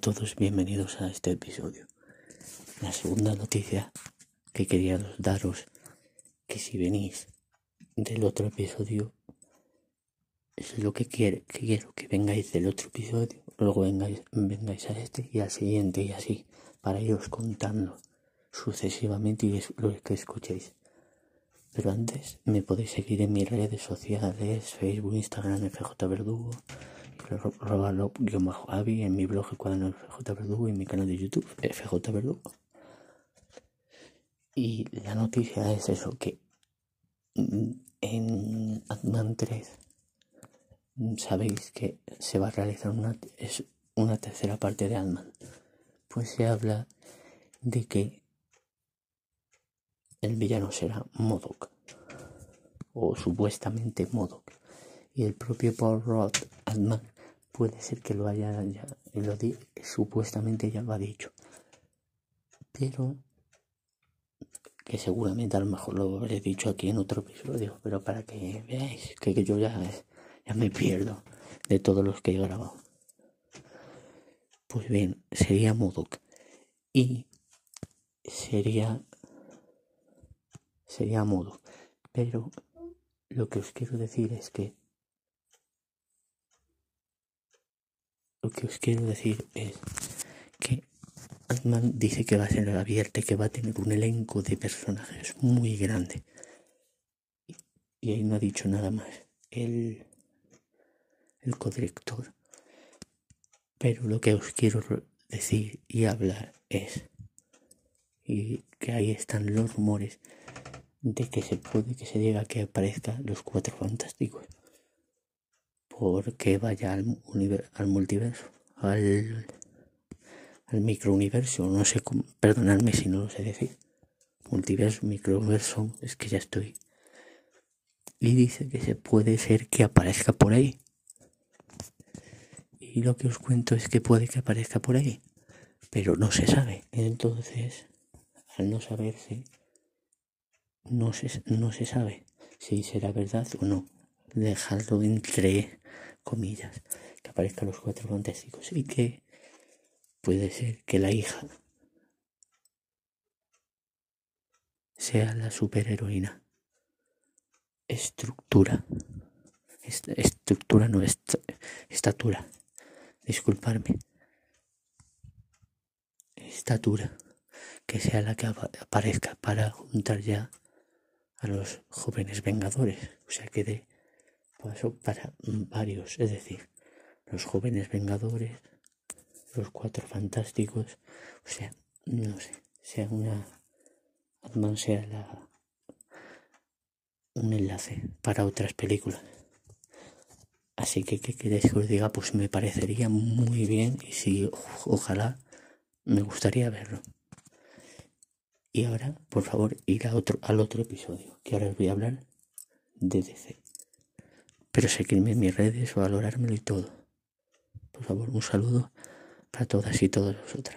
todos, bienvenidos a este episodio. La segunda noticia que quería daros, que si venís del otro episodio, es lo que quiero, que vengáis del otro episodio, luego vengáis, vengáis a este y al siguiente y así, para iros contando sucesivamente y lo que escuchéis. Pero antes me podéis seguir en mis redes sociales, Facebook, Instagram, FJ Verdugo, Robalo-Avi, en mi blog Cuaderno FJ Verdugo y en mi canal de YouTube FJ Verdugo. Y la noticia es eso, que en Atman 3 sabéis que se va a realizar una, es una tercera parte de Ant-Man. Pues se habla de que el villano será Modok. O supuestamente Modok. Y el propio Paul Roth, Ant-Man, puede ser que lo haya ya, lo di, supuestamente ya lo ha dicho. Pero que seguramente a lo mejor lo habré dicho aquí en otro episodio, pero para que veáis que, yo ya, ya me pierdo de todos los que he grabado. Pues bien, sería Modok. Y sería sería modo. Pero lo que os quiero decir es que lo que os quiero decir es que Ant-Man dice que va a ser abierta que va a tener un elenco de personajes muy grande. Y ahí no ha dicho nada más. El, el codirector. Pero lo que os quiero decir y hablar es y que ahí están los rumores de que se puede que se diga que aparezca los cuatro fantásticos porque vaya al, al multiverso al, al microuniverso no sé cómo, perdonadme si no lo sé decir. Multiverso microuniverso es que ya estoy. Y dice que se puede ser que aparezca por ahí. Y lo que os cuento es que puede que aparezca por ahí pero no se sabe. Entonces al no saberse no se, no se sabe si será verdad o no. Dejarlo entre comillas, que aparezcan los cuatro fantásticos y que puede ser que la hija sea la superheroína. Estructura. estructura no es estatura. Disculparme. Estatura. Que sea la que aparezca para juntar ya a los jóvenes vengadores, o sea que de paso para varios, es decir, los jóvenes vengadores, los cuatro fantásticos, o sea, no sé, sea una Batman sea la un enlace para otras películas. Así que, ¿qué queréis que os diga? Pues me parecería muy bien y si ojalá me gustaría verlo. Y ahora, por favor, ir a otro, al otro episodio, que ahora os voy a hablar de DC. Pero seguirme en mis redes, valorármelo y todo. Por favor, un saludo para todas y todas vosotras.